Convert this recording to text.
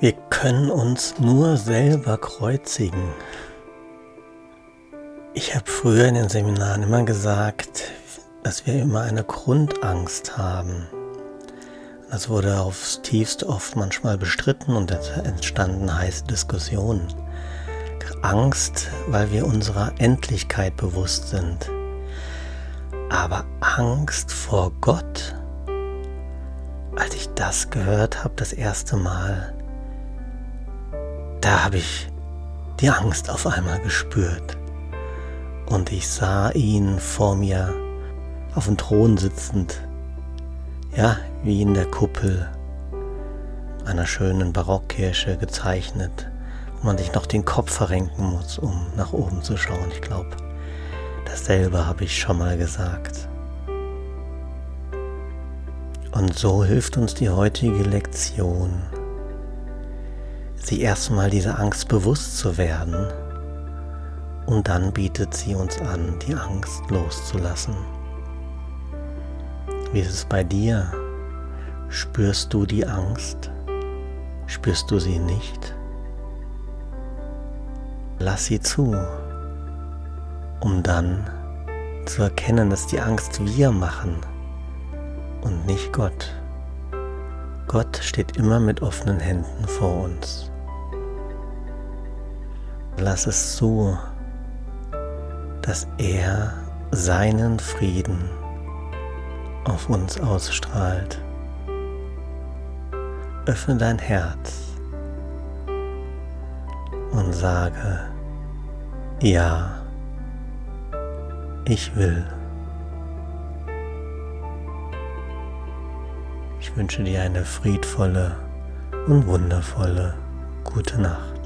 Wir können uns nur selber kreuzigen. Ich habe früher in den Seminaren immer gesagt, dass wir immer eine Grundangst haben. Das wurde aufs tiefste oft manchmal bestritten und entstanden heiße Diskussionen. Angst, weil wir unserer Endlichkeit bewusst sind. Aber Angst vor Gott, als ich das gehört habe das erste Mal, da habe ich die Angst auf einmal gespürt. Und ich sah ihn vor mir auf dem Thron sitzend, ja, wie in der Kuppel einer schönen Barockkirche gezeichnet, wo man sich noch den Kopf verrenken muss, um nach oben zu schauen. Ich glaube, dasselbe habe ich schon mal gesagt. Und so hilft uns die heutige Lektion sie erstmal dieser Angst bewusst zu werden und dann bietet sie uns an, die Angst loszulassen. Wie ist es bei dir? Spürst du die Angst? Spürst du sie nicht? Lass sie zu, um dann zu erkennen, dass die Angst wir machen und nicht Gott. Gott steht immer mit offenen Händen vor uns. Lass es zu, dass er seinen Frieden auf uns ausstrahlt. Öffne dein Herz und sage, ja, ich will. Ich wünsche dir eine friedvolle und wundervolle gute Nacht.